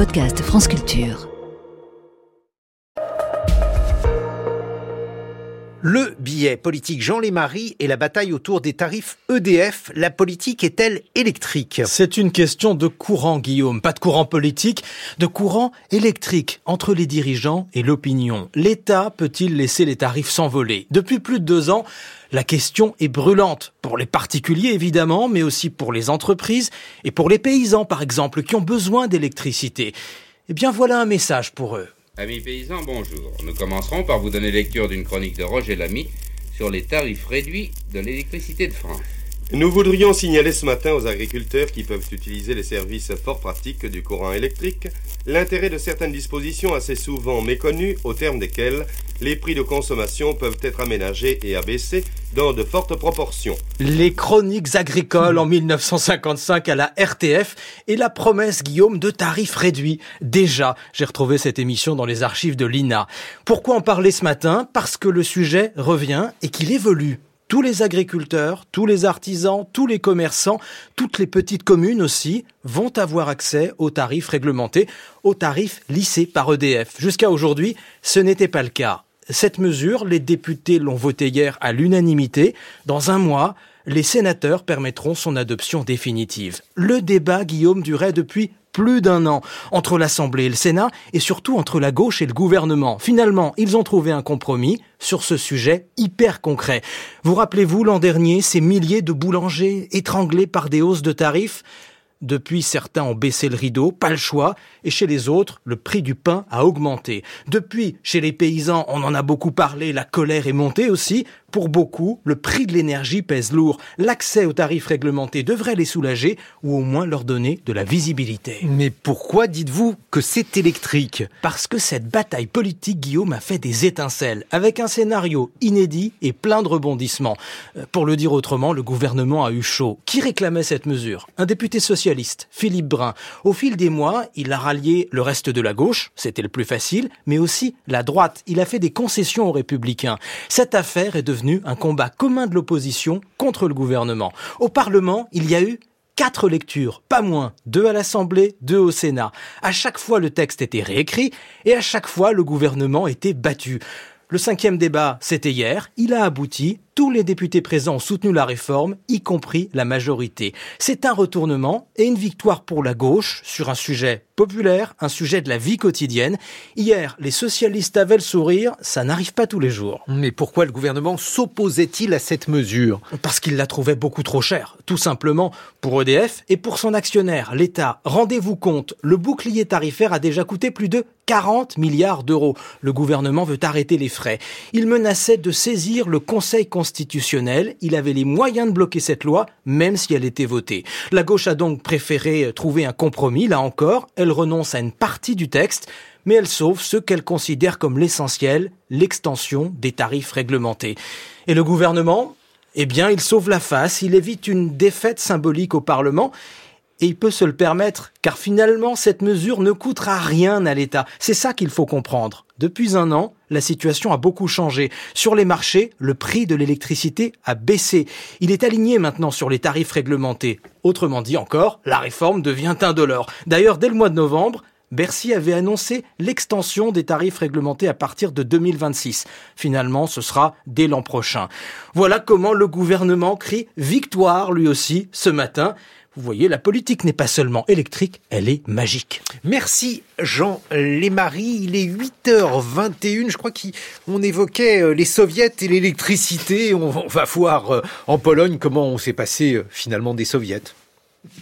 podcast France Culture. Le billet politique Jean Lémarie et la bataille autour des tarifs EDF, la politique est-elle électrique? C'est une question de courant, Guillaume. Pas de courant politique, de courant électrique entre les dirigeants et l'opinion. L'État peut-il laisser les tarifs s'envoler? Depuis plus de deux ans, la question est brûlante. Pour les particuliers, évidemment, mais aussi pour les entreprises et pour les paysans, par exemple, qui ont besoin d'électricité. Eh bien, voilà un message pour eux. Amis paysans, bonjour. Nous commencerons par vous donner lecture d'une chronique de Roger Lamy sur les tarifs réduits de l'électricité de France. Nous voudrions signaler ce matin aux agriculteurs qui peuvent utiliser les services fort pratiques du courant électrique l'intérêt de certaines dispositions assez souvent méconnues au terme desquelles les prix de consommation peuvent être aménagés et abaissés dans de fortes proportions. Les chroniques agricoles en 1955 à la RTF et la promesse, Guillaume, de tarifs réduits. Déjà, j'ai retrouvé cette émission dans les archives de l'INA. Pourquoi en parler ce matin? Parce que le sujet revient et qu'il évolue tous les agriculteurs, tous les artisans, tous les commerçants, toutes les petites communes aussi vont avoir accès aux tarifs réglementés, aux tarifs lissés par EDF. Jusqu'à aujourd'hui, ce n'était pas le cas. Cette mesure, les députés l'ont votée hier à l'unanimité. Dans un mois, les sénateurs permettront son adoption définitive. Le débat, Guillaume, durait depuis plus d'un an entre l'Assemblée et le Sénat et surtout entre la gauche et le gouvernement. Finalement, ils ont trouvé un compromis sur ce sujet hyper concret. Vous rappelez-vous l'an dernier ces milliers de boulangers étranglés par des hausses de tarifs depuis, certains ont baissé le rideau, pas le choix, et chez les autres, le prix du pain a augmenté. Depuis, chez les paysans, on en a beaucoup parlé, la colère est montée aussi. Pour beaucoup, le prix de l'énergie pèse lourd. L'accès aux tarifs réglementés devrait les soulager ou au moins leur donner de la visibilité. Mais pourquoi dites-vous que c'est électrique? Parce que cette bataille politique, Guillaume, a fait des étincelles, avec un scénario inédit et plein de rebondissements. Euh, pour le dire autrement, le gouvernement a eu chaud. Qui réclamait cette mesure? Un député socialiste, Philippe Brun. Au fil des mois, il a rallié le reste de la gauche, c'était le plus facile, mais aussi la droite. Il a fait des concessions aux républicains. Cette affaire est devenue un combat commun de l'opposition contre le gouvernement. Au Parlement, il y a eu quatre lectures, pas moins, deux à l'Assemblée, deux au Sénat. À chaque fois, le texte était réécrit et à chaque fois, le gouvernement était battu. Le cinquième débat, c'était hier. Il a abouti. Tous les députés présents ont soutenu la réforme, y compris la majorité. C'est un retournement et une victoire pour la gauche sur un sujet populaire, un sujet de la vie quotidienne. Hier, les socialistes avaient le sourire, ça n'arrive pas tous les jours. Mais pourquoi le gouvernement s'opposait-il à cette mesure? Parce qu'il la trouvait beaucoup trop chère, tout simplement pour EDF et pour son actionnaire, l'État. Rendez-vous compte, le bouclier tarifaire a déjà coûté plus de 40 milliards d'euros. Le gouvernement veut arrêter les frais. Il menaçait de saisir le Conseil constitutionnel. Il avait les moyens de bloquer cette loi, même si elle était votée. La gauche a donc préféré trouver un compromis, là encore. Elle renonce à une partie du texte, mais elle sauve ce qu'elle considère comme l'essentiel, l'extension des tarifs réglementés. Et le gouvernement? Eh bien, il sauve la face, il évite une défaite symbolique au Parlement, et il peut se le permettre, car finalement, cette mesure ne coûtera rien à l'État. C'est ça qu'il faut comprendre. Depuis un an, la situation a beaucoup changé. Sur les marchés, le prix de l'électricité a baissé. Il est aligné maintenant sur les tarifs réglementés. Autrement dit encore, la réforme devient indolore. D'ailleurs, dès le mois de novembre, Bercy avait annoncé l'extension des tarifs réglementés à partir de 2026. Finalement, ce sera dès l'an prochain. Voilà comment le gouvernement crie victoire lui aussi ce matin. Vous voyez, la politique n'est pas seulement électrique, elle est magique. Merci Jean Lémarie. Il est 8h21. Je crois qu'on évoquait euh, les soviets et l'électricité. On va voir euh, en Pologne comment on s'est passé euh, finalement des soviets.